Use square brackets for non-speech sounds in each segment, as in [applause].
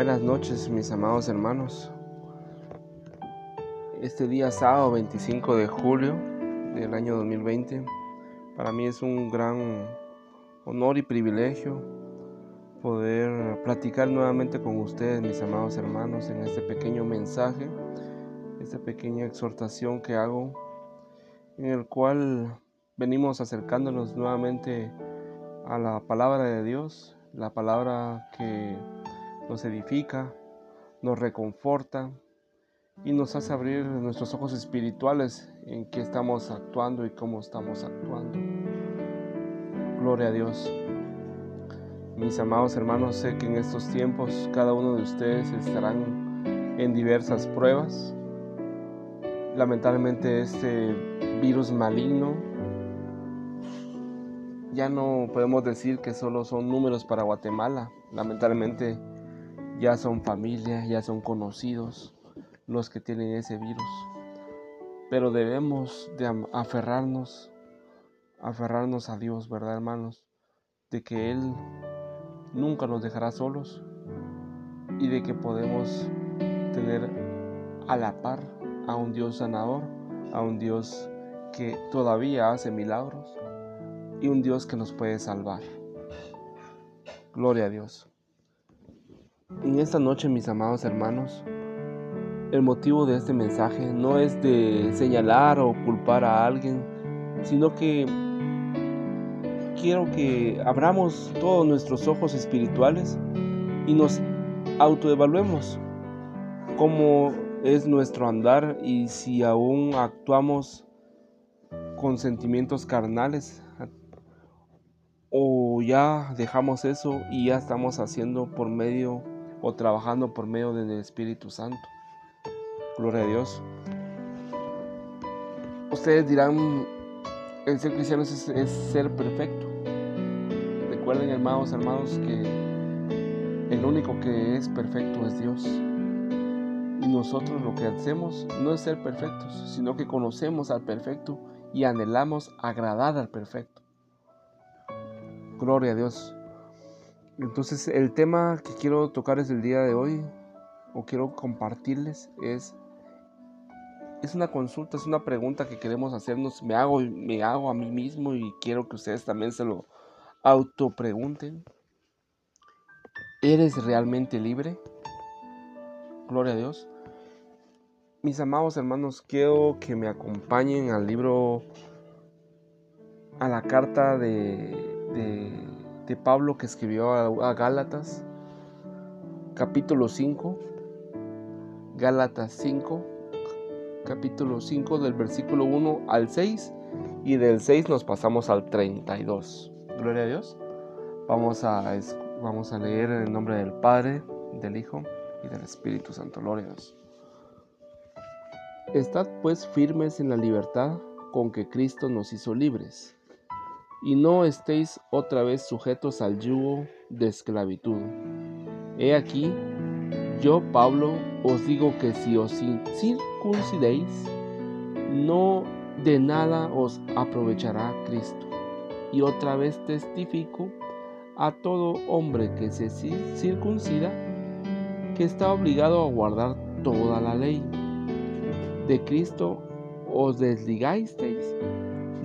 Buenas noches mis amados hermanos. Este día sábado 25 de julio del año 2020 para mí es un gran honor y privilegio poder platicar nuevamente con ustedes mis amados hermanos en este pequeño mensaje, esta pequeña exhortación que hago en el cual venimos acercándonos nuevamente a la palabra de Dios, la palabra que nos edifica, nos reconforta y nos hace abrir nuestros ojos espirituales en qué estamos actuando y cómo estamos actuando. Gloria a Dios. Mis amados hermanos, sé que en estos tiempos cada uno de ustedes estarán en diversas pruebas. Lamentablemente este virus maligno ya no podemos decir que solo son números para Guatemala. Lamentablemente ya son familia, ya son conocidos los que tienen ese virus. Pero debemos de aferrarnos, aferrarnos a Dios, ¿verdad, hermanos? De que Él nunca nos dejará solos y de que podemos tener a la par a un Dios sanador, a un Dios que todavía hace milagros y un Dios que nos puede salvar. Gloria a Dios. En esta noche, mis amados hermanos, el motivo de este mensaje no es de señalar o culpar a alguien, sino que quiero que abramos todos nuestros ojos espirituales y nos autoevaluemos cómo es nuestro andar y si aún actuamos con sentimientos carnales o ya dejamos eso y ya estamos haciendo por medio o trabajando por medio del Espíritu Santo. Gloria a Dios. Ustedes dirán, el ser cristiano es, ser perfecto. Recuerden, hermanos, hermanos, que el único que es perfecto es Dios. Y nosotros lo que hacemos no es ser perfectos, sino que conocemos al perfecto y anhelamos agradar al perfecto. Gloria a Dios. Entonces el tema que quiero tocar es el día de hoy, o quiero compartirles, es, es una consulta, es una pregunta que queremos hacernos, me hago, me hago a mí mismo y quiero que ustedes también se lo autopregunten. ¿Eres realmente libre? Gloria a Dios. Mis amados hermanos, quiero que me acompañen al libro, a la carta de Pablo que escribió a, Gálatas, capítulo 5, Gálatas 5, capítulo 5 del versículo 1 al 6 y del 6 nos pasamos al 32. Gloria a Dios. Vamos a, vamos a leer en el nombre del Padre, del Hijo y del Espíritu Santo. Gloria a Dios. Estad pues firmes en la libertad con que Cristo nos hizo libres y no estéis otra vez sujetos al yugo de esclavitud. He aquí, yo Pablo os digo que si os circuncidéis, no de nada os aprovechará Cristo. Y otra vez testifico a todo hombre que se circuncida, que está obligado a guardar toda la ley. De Cristo os desligasteis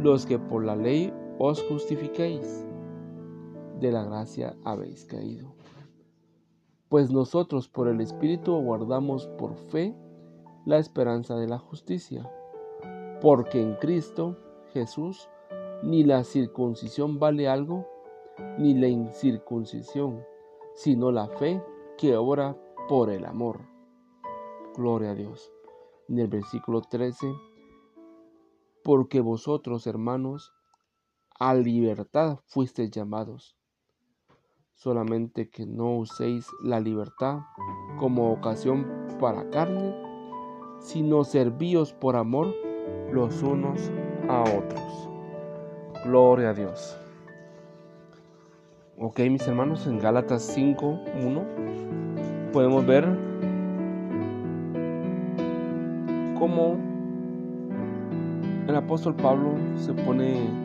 los que por la ley os justifiquéis, de la gracia habéis caído. Pues nosotros por el Espíritu aguardamos por fe la esperanza de la justicia, porque en Cristo Jesús ni la circuncisión vale algo, ni la incircuncisión, sino la fe que obra por el amor. Gloria a Dios. En el versículo 13, porque vosotros, hermanos, a libertad fuisteis llamados. Solamente que no uséis la libertad como ocasión para carne, sino servíos por amor los unos a otros. Gloria a Dios. Ok, mis hermanos, en Gálatas 5.1 podemos ver cómo el apóstol Pablo se pone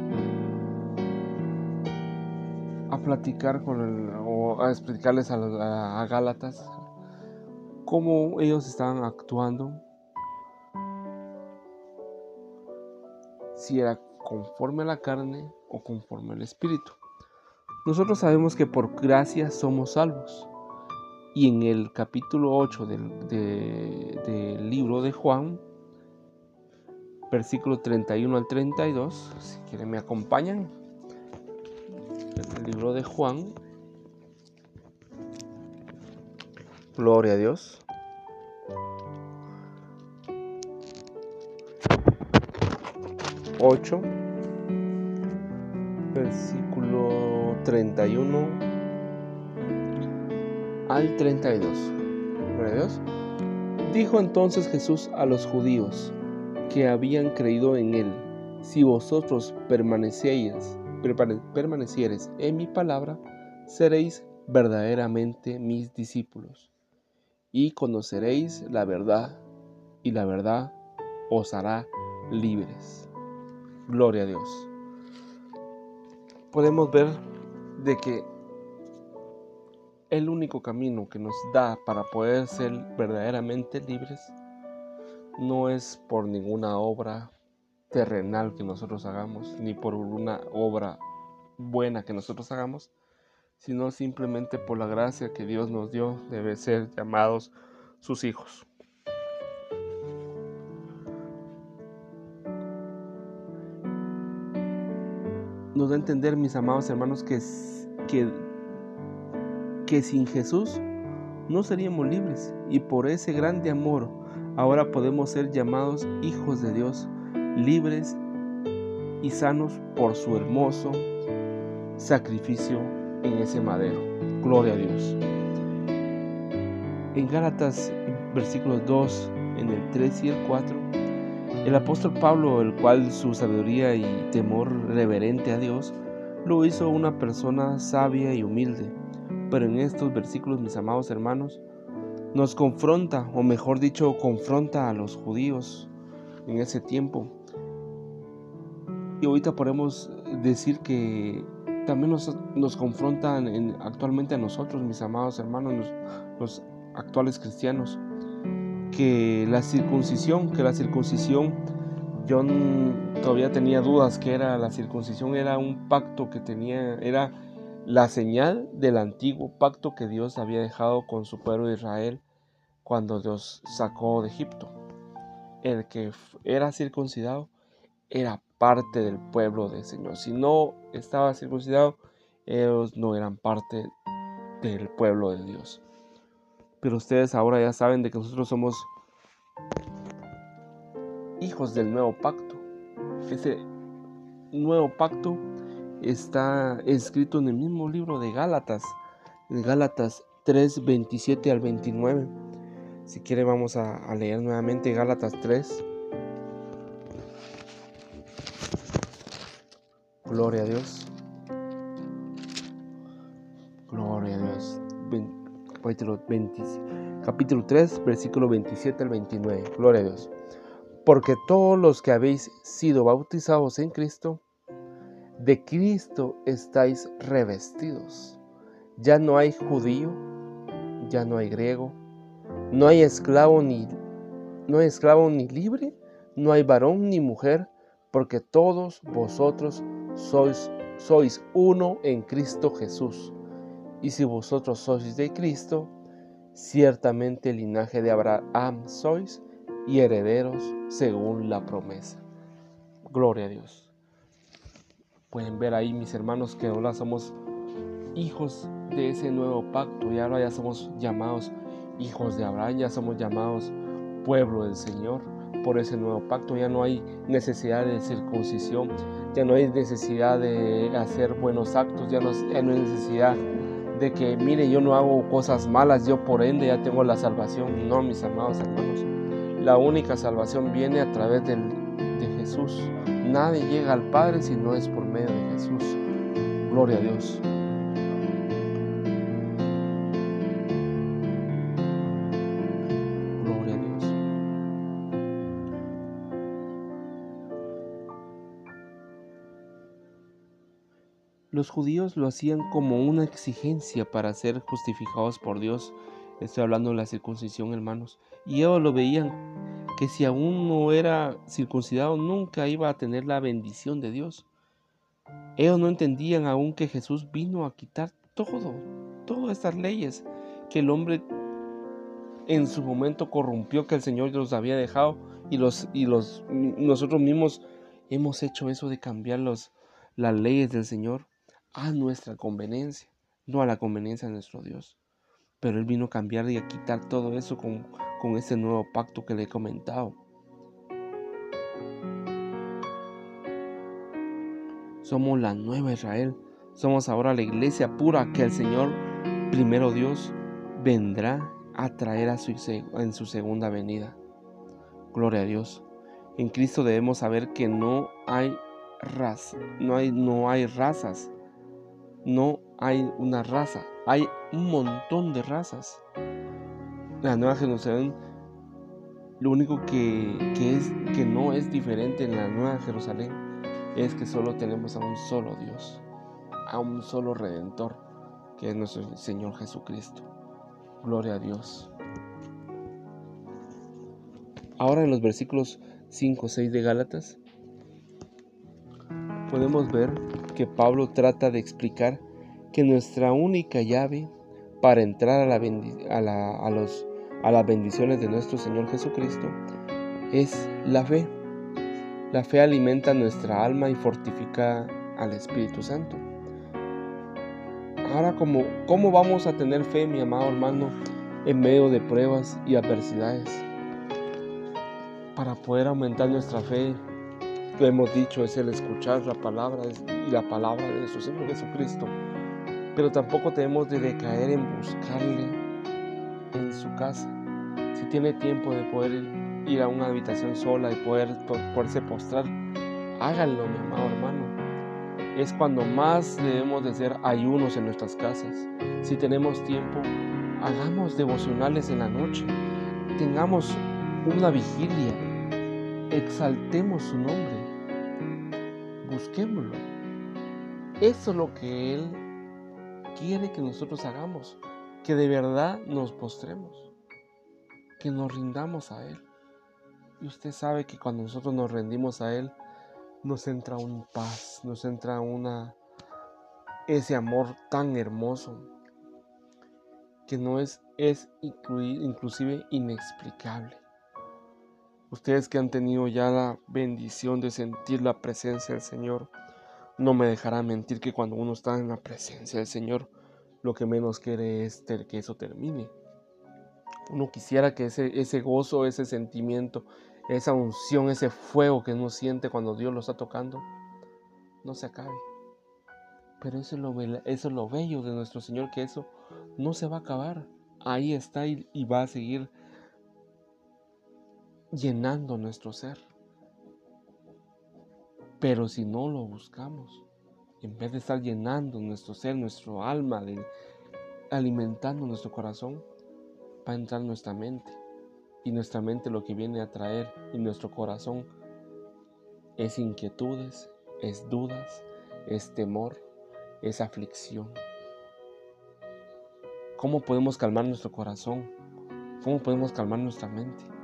platicar con el, o a explicarles a, a, Gálatas cómo ellos estaban actuando, si era conforme a la carne o conforme al espíritu. Nosotros sabemos que por gracia somos salvos. Y en el capítulo 8 del, libro de Juan, versículo 31 al 32, si quieren me acompañan, el libro de Juan, gloria a Dios. Ocho, versículo 31 al 32. Dios. Dijo entonces Jesús a los judíos que habían creído en él, si vosotros permaneciereis, permaneciereis en mi palabra, seréis verdaderamente mis discípulos, y conoceréis la verdad, y la verdad os hará libres. Gloria a Dios. Podemos ver de que el único camino que nos da para poder ser verdaderamente libres no es por ninguna obra terrenal que nosotros hagamos, ni por una obra buena que nosotros hagamos, sino simplemente por la gracia que Dios nos dio, debe ser llamados sus hijos. Nos da a entender, mis amados hermanos, que, que que sin Jesús no seríamos libres y por ese grande amor ahora podemos ser llamados hijos de Dios, libres y sanos por su hermoso sacrificio en ese madero. Gloria a Dios. En Gálatas versículos 2, en el 3 y el 4, el apóstol Pablo, el cual su sabiduría y temor reverente a Dios, lo hizo una persona sabia y humilde pero en estos versículos, mis amados hermanos, nos confronta, o mejor dicho, confronta a los judíos en ese tiempo. Y ahorita podemos decir que también nos, nos confrontan actualmente a nosotros, mis amados hermanos, los, los actuales cristianos, que la circuncisión, que la circuncisión, yo todavía tenía dudas que era la circuncisión, era un pacto que tenía, era la señal del antiguo pacto que Dios había dejado con su pueblo Israel cuando Dios sacó de Egipto. El que era circuncidado era parte del pueblo del Señor. Si no estaba circuncidado, ellos no eran parte del pueblo de Dios. Pero ustedes ahora ya saben de que nosotros somos hijos del nuevo pacto. Ese nuevo pacto está escrito en el mismo libro de Gálatas, en Gálatas 3, 27 al 29. Si quiere vamos a, leer nuevamente Gálatas 3. Gloria a Dios. Gloria a Dios. Capítulo, capítulo 3, versículo 27 al 29. Gloria a Dios. Porque todos los que habéis sido bautizados en Cristo, de Cristo estáis revestidos. Ya no hay judío, ya no hay griego, no hay esclavo ni no hay esclavo ni libre, no hay varón ni mujer, porque todos vosotros sois sois uno en Cristo Jesús. Y si vosotros sois de Cristo, ciertamente el linaje de Abraham sois y herederos según la promesa. Gloria a Dios. Pueden ver ahí mis hermanos que ahora somos hijos de ese nuevo pacto y ahora ya somos llamados hijos de Abraham, ya somos llamados pueblo del Señor por ese nuevo pacto. Ya no hay necesidad de circuncisión, ya no hay necesidad de hacer buenos actos, ya no, hay necesidad de que, mire, yo no hago cosas malas, yo por ende ya tengo la salvación. No, mis amados hermanos, la única salvación viene a través de Jesús. Nadie llega al Padre si no es por medio de Jesús. Gloria a Dios. Los judíos lo hacían como una exigencia para ser justificados por Dios Estoy hablando de la circuncisión, hermanos. Y ellos lo veían que si aún no era circuncidado, nunca iba a tener la bendición de Dios. Ellos no entendían aún que Jesús vino a quitar todo, todas estas leyes que el hombre en su momento corrompió, que el Señor los había dejado y, los, y los, nosotros mismos hemos hecho eso de cambiar las leyes del Señor a nuestra conveniencia, no a la conveniencia de nuestro Dios. Pero Él vino a cambiar y a quitar todo eso con, con ese nuevo pacto que le he comentado. Somos la nueva Israel. Somos ahora la iglesia pura que el Señor, primero Dios, vendrá a traer a su, en su segunda venida. Gloria a Dios. En Cristo debemos saber que no hay raza, no hay, no hay razas, no hay una raza, hay un montón de razas. La Nueva Jerusalén, lo único que, que, es, que no es diferente en la Nueva Jerusalén es que solo tenemos a un solo Dios, a un solo Redentor, que es nuestro Señor Jesucristo. Gloria a Dios. Ahora en los versículos 5 6 de Gálatas, podemos ver que Pablo trata de explicar que nuestra única llave para entrar a, la a, los, a las bendiciones de nuestro Señor Jesucristo es la fe. La fe alimenta nuestra alma y fortifica al Espíritu Santo. Ahora, ¿cómo, ¿cómo vamos a tener fe, mi amado hermano, en medio de pruebas y adversidades? Para poder aumentar nuestra fe, lo hemos dicho, es el escuchar la palabra y la palabra de nuestro Señor Jesucristo. Pero tampoco tenemos de decaer en buscarle en su casa. Si tiene tiempo de poder ir a una habitación sola y poder poderse postrar, háganlo, mi amado hermano. Es cuando más debemos de ser ayunos en nuestras casas. Si tenemos tiempo, hagamos devocionales en la noche. Tengamos una vigilia. Exaltemos su nombre busquémoslo. Eso es lo que Él quiere que nosotros hagamos, que de verdad nos postremos, que nos rindamos a Él. Y usted sabe que cuando nosotros nos rendimos a Él, nos entra un paz, nos entra una ese amor tan hermoso que no es, es inclusive inexplicable. Ustedes que han tenido ya la bendición de sentir la presencia del Señor, no me dejarán mentir que cuando uno está en la presencia del Señor, lo que menos quiere es que eso termine. Uno quisiera que ese, gozo, ese sentimiento, esa unción, ese fuego que uno siente cuando Dios lo está tocando, no se acabe. Pero eso es lo, bello de nuestro Señor, que eso no se va a acabar. Ahí está y va a seguir llenando nuestro ser. Pero si no lo buscamos, en vez de estar llenando nuestro ser, nuestro alma, alimentando nuestro corazón, va a entrar nuestra mente. Y nuestra mente lo que viene a traer y nuestro corazón es inquietudes, es dudas, es temor, es aflicción. ¿Cómo podemos calmar nuestro corazón? ¿Cómo podemos calmar nuestra mente?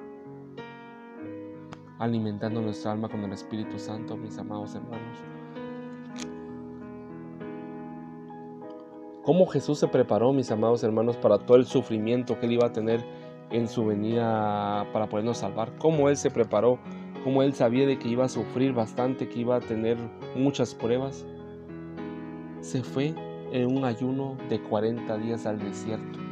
Alimentando nuestra alma con el Espíritu Santo, mis amados hermanos. Cómo Jesús se preparó, mis amados hermanos, para todo el sufrimiento que él iba a tener en su venida para podernos salvar. Cómo él se preparó, cómo él sabía de que iba a sufrir bastante, que iba a tener muchas pruebas. Se fue en un ayuno de 40 días al desierto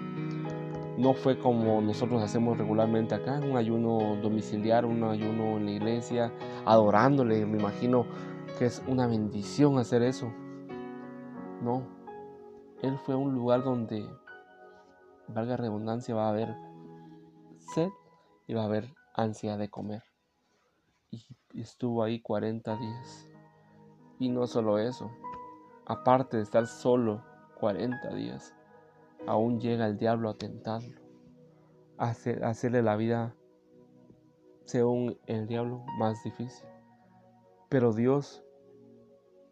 no fue como nosotros hacemos regularmente acá, un ayuno domiciliar, un ayuno en la iglesia, adorándole. Me imagino que es una bendición hacer eso. No, él fue a un lugar donde, valga redundancia, va a haber sed y va a haber ansia de comer. Y estuvo ahí 40 días. Y no solo eso, aparte de estar solo 40 días, aún llega el diablo a tentarlo, a, hacerle la vida, según el diablo, más difícil. Pero Dios,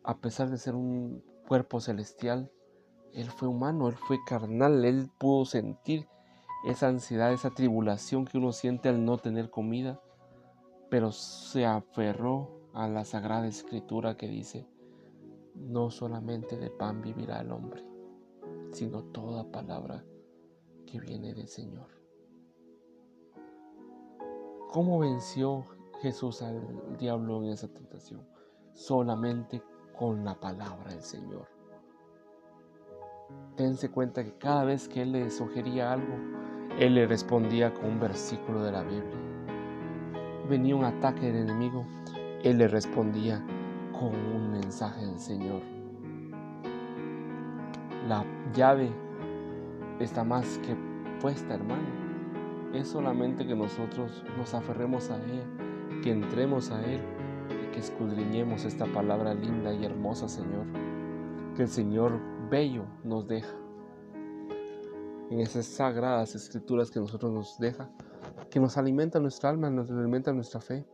a pesar de ser un cuerpo celestial, Él fue humano, Él fue carnal, Él pudo sentir esa ansiedad, esa tribulación que uno siente al no tener comida, pero se aferró a la sagrada escritura que dice, no solamente de pan vivirá el hombre, sino toda palabra que viene del Señor. ¿Cómo venció Jesús al diablo en esa tentación? Solamente con la palabra del Señor. Tense cuenta que cada vez que Él le sugería algo, Él le respondía con un versículo de la Biblia. Venía un ataque del enemigo, Él le respondía con un mensaje del Señor. La llave está más que puesta, hermano. Es solamente que nosotros nos aferremos a Él, que entremos a Él y que escudriñemos esta palabra linda y hermosa, Señor. Que el Señor bello nos deja. En esas sagradas escrituras que nosotros nos deja, que nos alimenta nuestra alma, nos alimenta nuestra fe.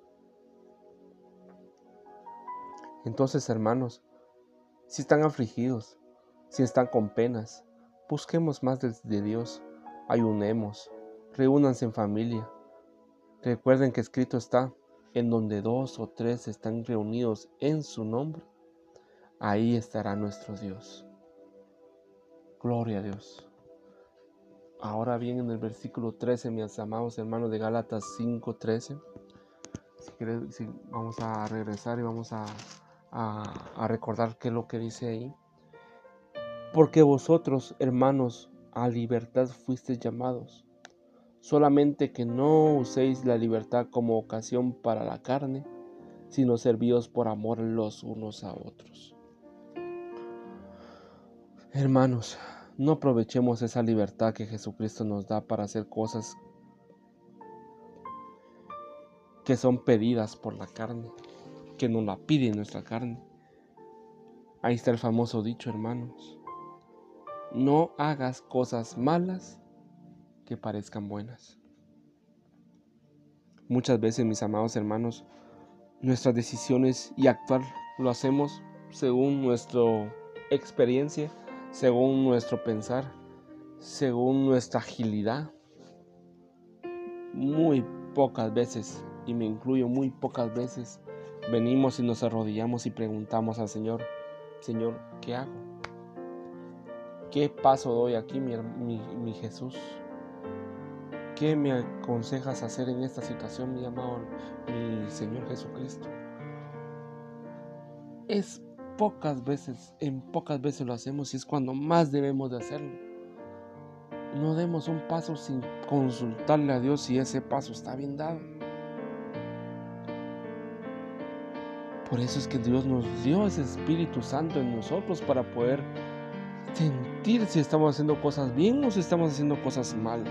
Entonces, hermanos, si están afligidos, si están con penas, busquemos más de, Dios, ayunemos, reúnanse en familia. Recuerden que escrito está, en donde dos o tres están reunidos en su nombre, ahí estará nuestro Dios. Gloria a Dios. Ahora bien, en el versículo 13, mis amados hermanos de Gálatas 5:13, si, vamos a regresar y vamos a, recordar qué es lo que dice ahí. Porque vosotros, hermanos, a libertad fuisteis llamados, solamente que no uséis la libertad como ocasión para la carne, sino servíos por amor los unos a otros. Hermanos, no aprovechemos esa libertad que Jesucristo nos da para hacer cosas que son pedidas por la carne que nos la pide nuestra carne. Ahí está el famoso dicho, hermanos. No hagas cosas malas que parezcan buenas. Muchas veces, mis amados hermanos, nuestras decisiones y actuar lo hacemos según nuestra experiencia, según nuestro pensar, según nuestra agilidad. Muy pocas veces, y me incluyo muy pocas veces, venimos y nos arrodillamos y preguntamos al Señor, Señor, ¿qué hago? ¿Qué paso doy aquí, mi, Jesús? ¿Qué me aconsejas hacer en esta situación, mi amado, mi Señor Jesucristo? Es pocas veces, en pocas veces lo hacemos y es cuando más debemos de hacerlo. No demos un paso sin consultarle a Dios si ese paso está bien dado. Por eso es que Dios nos dio ese Espíritu Santo en nosotros para poder sentir si estamos haciendo cosas bien o si estamos haciendo cosas mal.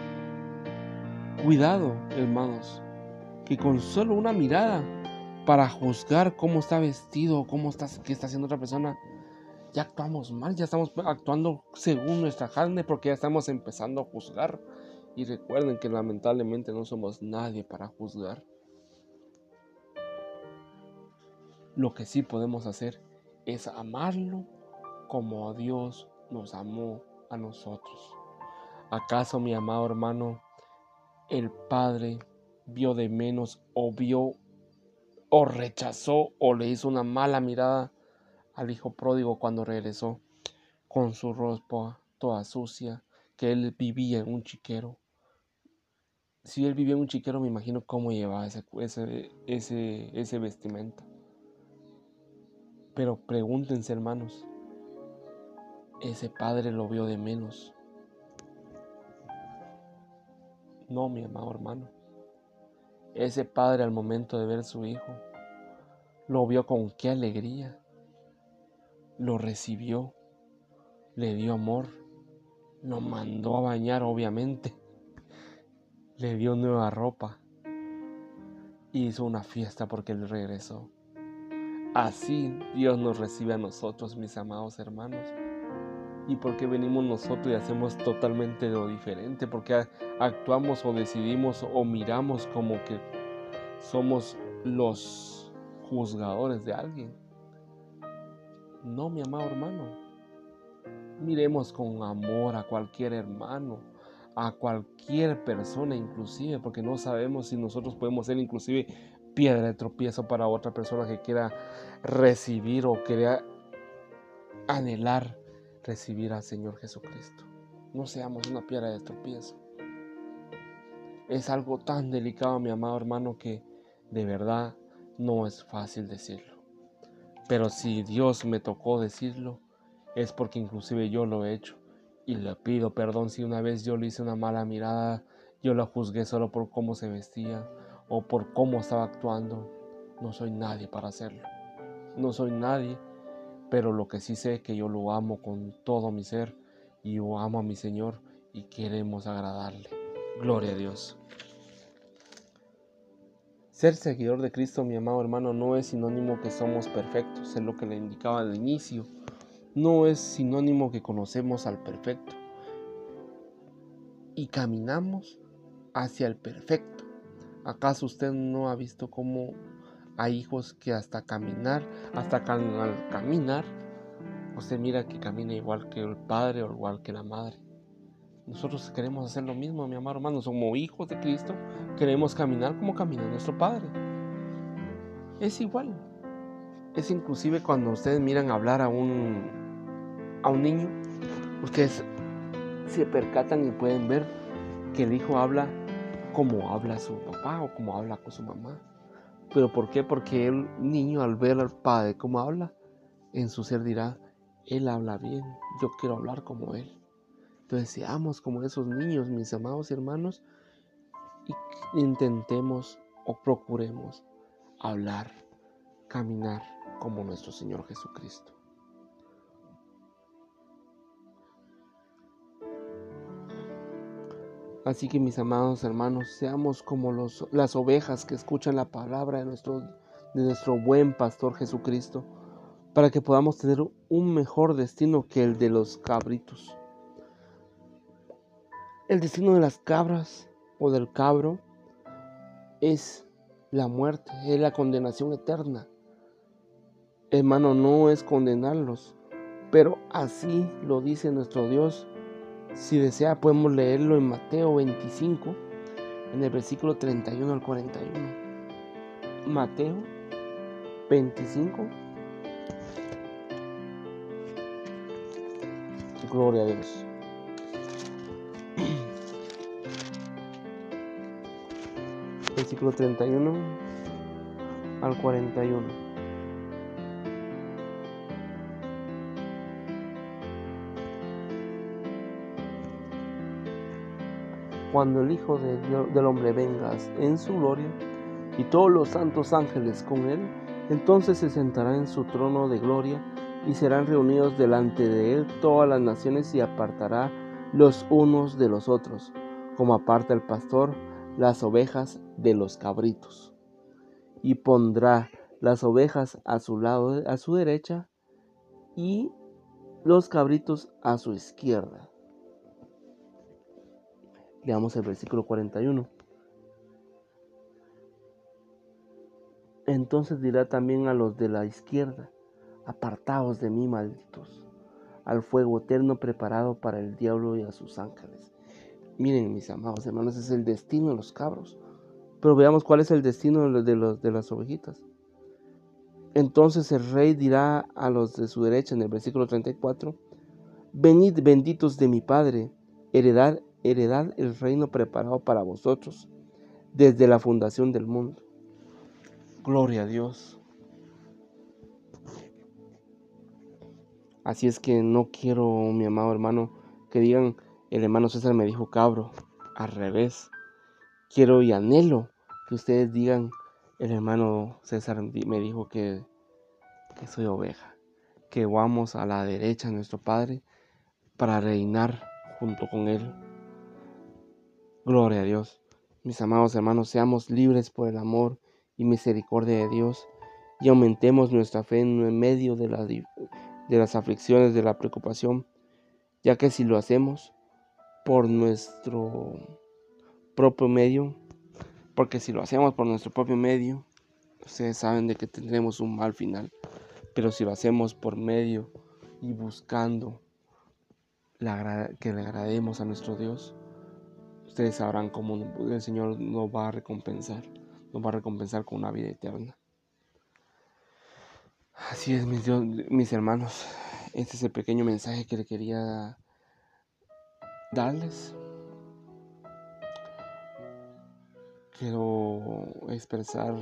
Cuidado, hermanos, que con solo una mirada para juzgar cómo está vestido, cómo está, qué está haciendo otra persona, ya actuamos mal, ya estamos actuando según nuestra carne porque ya estamos empezando a juzgar. Y recuerden que lamentablemente no somos nadie para juzgar. Lo que sí podemos hacer es amarlo como Dios nos amó a nosotros. ¿Acaso, mi amado hermano, el Padre vio de menos o vio o rechazó o le hizo una mala mirada al hijo pródigo cuando regresó con su ropa toda sucia, que él vivía en un chiquero? Si él vivía en un chiquero, me imagino cómo llevaba ese, ese, ese, ese vestimenta. Pero pregúntense, hermanos, ese padre lo vio de menos. No, mi amado hermano. Ese padre al momento de ver su hijo, lo vio con qué alegría. Lo recibió, le dio amor, lo mandó a bañar, obviamente. Le dio nueva ropa. Hizo una fiesta porque él regresó. Así Dios nos recibe a nosotros, mis amados hermanos. ¿Y por qué venimos nosotros y hacemos totalmente lo diferente? Porque actuamos o decidimos o miramos como que somos los juzgadores de alguien. No, mi amado hermano. Miremos con amor a cualquier hermano, a cualquier persona inclusive, porque no sabemos si nosotros podemos ser inclusive piedra de tropiezo para otra persona que quiera recibir o quiera anhelar recibir al Señor Jesucristo. No seamos una piedra de tropiezo. Es algo tan delicado, mi amado hermano, que de verdad no es fácil decirlo. Pero si Dios me tocó decirlo, es porque inclusive yo lo he hecho y le pido perdón si una vez yo le hice una mala mirada, yo la juzgué solo por cómo se vestía o por cómo estaba actuando. No soy nadie para hacerlo. No soy nadie, pero lo que sí sé es que yo lo amo con todo mi ser y yo amo a mi Señor y queremos agradarle. Gloria a Dios. Ser seguidor de Cristo, mi amado hermano, no es sinónimo que somos perfectos, es lo que le indicaba al inicio no es sinónimo que conocemos al perfecto y caminamos hacia el perfecto. ¿Acaso usted no ha visto cómo hay hijos que hasta caminar, hasta caminar, usted mira que camina igual que el padre o igual que la madre? Nosotros queremos hacer lo mismo, mi amado hermano. Somos hijos de Cristo, queremos caminar como camina nuestro Padre. Es igual. Es inclusive cuando ustedes miran hablar a un a un niño, ustedes se percatan y pueden ver que el hijo habla como habla su papá o como habla con su mamá. ¿Pero por qué? Porque el niño al ver al padre como habla, en su ser dirá, él habla bien, yo quiero hablar como él. Entonces seamos como esos niños, mis amados hermanos, y intentemos o procuremos hablar, caminar como nuestro Señor Jesucristo. Así que mis amados hermanos, seamos como los, las ovejas que escuchan la palabra de nuestro, de nuestro buen pastor Jesucristo, para que podamos tener un mejor destino que el de los cabritos. El destino de las cabras o del cabro es la muerte, es la condenación eterna. Hermano, no es condenarlos, pero así lo dice nuestro Dios si desea, podemos leerlo en Mateo 25, en el versículo 31 al 41. Mateo 25. Gloria a Dios. [clears throat] Versículo 31 al 41. Cuando el Hijo del Hombre venga en su gloria y todos los santos ángeles con él, entonces se sentará en su trono de gloria y serán reunidos delante de él todas las naciones y apartará los unos de los otros, como aparta el pastor las ovejas de los cabritos. Y pondrá las ovejas a su lado, a su derecha, y los cabritos a su izquierda. Leamos el versículo 41. Entonces dirá también a los de la izquierda, apartaos de mí, malditos, al fuego eterno preparado para el diablo y a sus ángeles. Miren, mis amados hermanos, es el destino de los cabros. Pero veamos cuál es el destino de, los, de las ovejitas. Entonces el rey dirá a los de su derecha en el versículo 34, Venid benditos de mi Padre, heredad heredad el reino preparado para vosotros desde la fundación del mundo. Gloria a Dios. Así es que no quiero, mi amado hermano, que digan, el hermano César me dijo cabro. Al revés. Quiero y anhelo que ustedes digan, el hermano César me dijo que, que soy oveja. Que vamos a la derecha de nuestro Padre para reinar junto con Él. Gloria a Dios. Mis amados hermanos, seamos libres por el amor y misericordia de Dios y aumentemos nuestra fe en medio de, de las aflicciones, de la preocupación, ya que si lo hacemos por nuestro propio medio, porque si lo hacemos por nuestro propio medio, ustedes saben de que tendremos un mal final, pero si lo hacemos por medio y buscando que le agrademos a nuestro Dios, ustedes sabrán cómo el Señor nos va a recompensar, nos va a recompensar con una vida eterna. Así es, mis, mis hermanos, este es el pequeño mensaje que le quería darles. Quiero expresar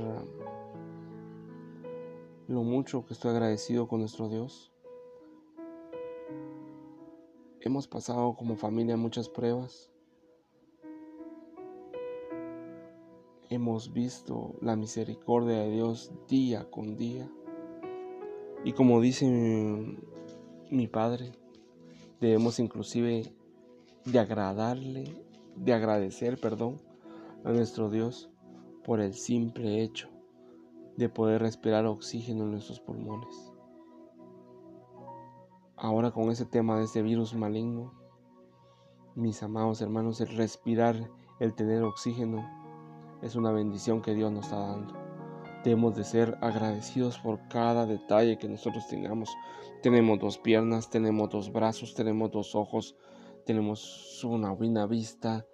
lo mucho que estoy agradecido con nuestro Dios. Hemos pasado como familia muchas pruebas. Hemos visto la misericordia de Dios día con día. Y como dice mi, padre, debemos inclusive de agradarle, de agradecer, perdón, a nuestro Dios por el simple hecho de poder respirar oxígeno en nuestros pulmones. Ahora con ese tema de este virus maligno, mis amados hermanos, el respirar, el tener oxígeno, es una bendición que Dios nos está dando. Debemos de ser agradecidos por cada detalle que nosotros tengamos. Tenemos dos piernas, tenemos dos brazos, tenemos dos ojos, tenemos una buena vista,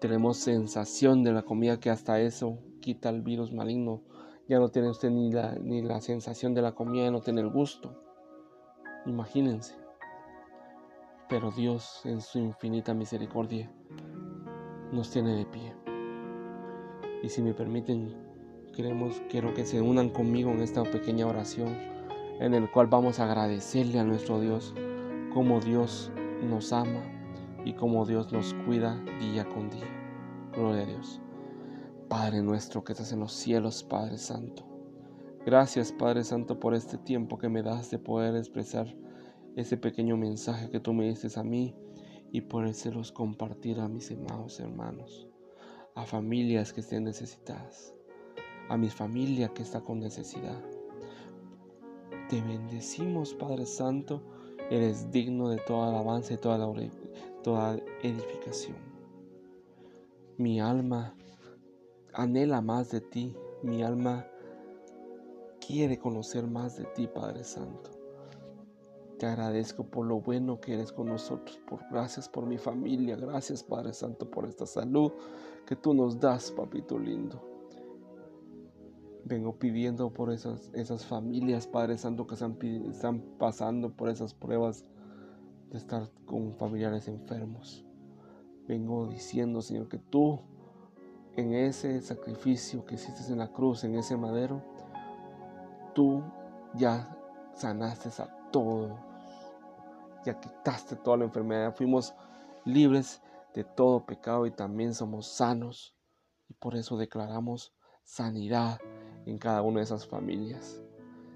tenemos sensación de la comida que hasta eso quita el virus maligno. Ya no tiene usted ni la, ni la sensación de la comida, ya no tiene el gusto. Imagínense. Pero Dios en su infinita misericordia nos tiene de pie. Y si me permiten, queremos, quiero que se unan conmigo en esta pequeña oración en el cual vamos a agradecerle a nuestro Dios como Dios nos ama y como Dios nos cuida día con día. Gloria a Dios. Padre nuestro que estás en los cielos, Padre Santo. Gracias, Padre Santo, por este tiempo que me das de poder expresar ese pequeño mensaje que tú me dices a mí y por los compartir a mis amados hermanos, a familias que estén necesitadas, a mi familia que está con necesidad. Te bendecimos, Padre Santo, eres digno de toda alabanza y toda, toda edificación. Mi alma anhela más de ti, mi alma quiere conocer más de ti, Padre Santo. Te agradezco por lo bueno que eres con nosotros, por gracias por mi familia, gracias Padre Santo por esta salud que tú nos das, papito lindo. Vengo pidiendo por esas, esas familias, Padre Santo, que están, están pasando por esas pruebas de estar con familiares enfermos. Vengo diciendo, Señor, que tú en ese sacrificio que hiciste en la cruz, en ese madero, tú ya sanaste a todos, ya quitaste toda la enfermedad, fuimos libres de todo pecado y también somos sanos. Y por eso declaramos sanidad en cada una de esas familias.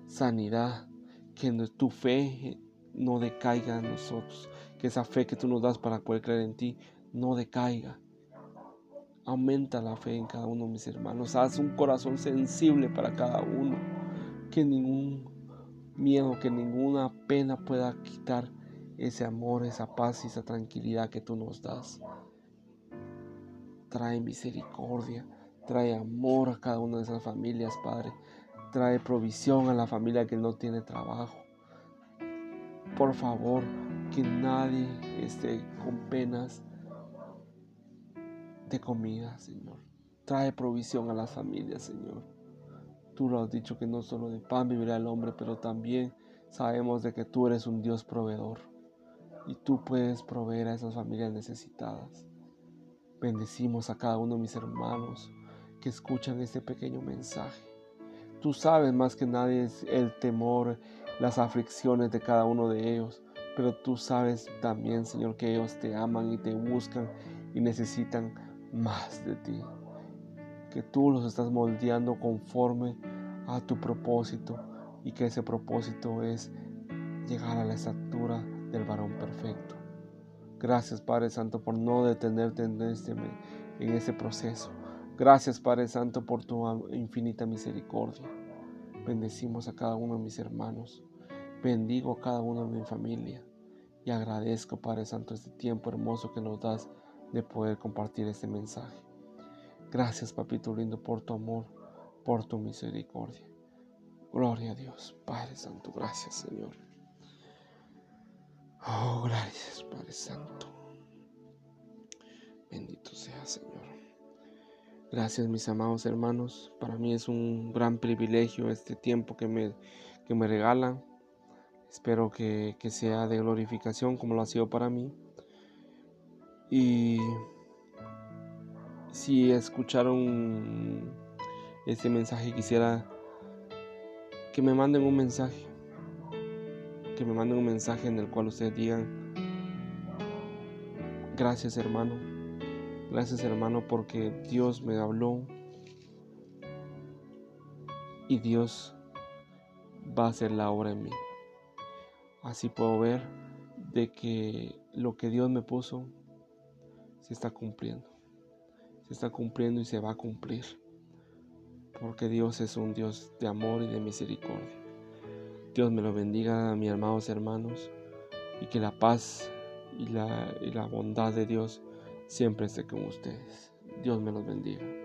Sanidad, que tu fe no decaiga en nosotros, que esa fe que tú nos das para poder creer en ti no decaiga. Aumenta la fe en cada uno de mis hermanos. Haz un corazón sensible para cada uno que ningún miedo, que ninguna pena pueda quitar ese amor, esa paz y esa tranquilidad que tú nos das. Trae misericordia, trae amor a cada una de esas familias, Padre. Trae provisión a la familia que no tiene trabajo. Por favor, que nadie esté con penas de comida, Señor. Trae provisión a las familias, Señor. Tú lo has dicho que no solo de pan vivirá el hombre, pero también sabemos de que tú eres un Dios proveedor y tú puedes proveer a esas familias necesitadas. Bendecimos a cada uno de mis hermanos que escuchan este pequeño mensaje. Tú sabes más que nadie el temor, las aflicciones de cada uno de ellos, pero tú sabes también, Señor, que ellos te aman y te buscan y necesitan más de ti que tú los estás moldeando conforme a tu propósito y que ese propósito es llegar a la estatura del varón perfecto. Gracias Padre Santo por no detenerte en este, este proceso. Gracias Padre Santo por tu infinita misericordia. Bendecimos a cada uno de mis hermanos. Bendigo a cada uno de mi familia. Y agradezco Padre Santo este tiempo hermoso que nos das de poder compartir este mensaje. Gracias, papito lindo, por tu amor, por tu misericordia. Gloria a Dios, Padre Santo. Gracias, Señor. Oh, gracias, Padre Santo. Bendito sea, Señor. Gracias, mis amados hermanos. Para mí es un gran privilegio este tiempo que me, que me regalan. Espero que, que sea de glorificación como lo ha sido para mí. Y si escucharon este mensaje, quisiera que me manden un mensaje. Que me manden un mensaje en el cual ustedes digan, gracias hermano, gracias hermano porque Dios me habló y Dios va a hacer la obra en mí. Así puedo ver de que lo que Dios me puso se está cumpliendo. Se está cumpliendo y se va a cumplir. Porque Dios es un Dios de amor y de misericordia. Dios me lo bendiga mis hermanos hermanos y que la paz y la, y la bondad de Dios siempre esté con ustedes. Dios me los bendiga.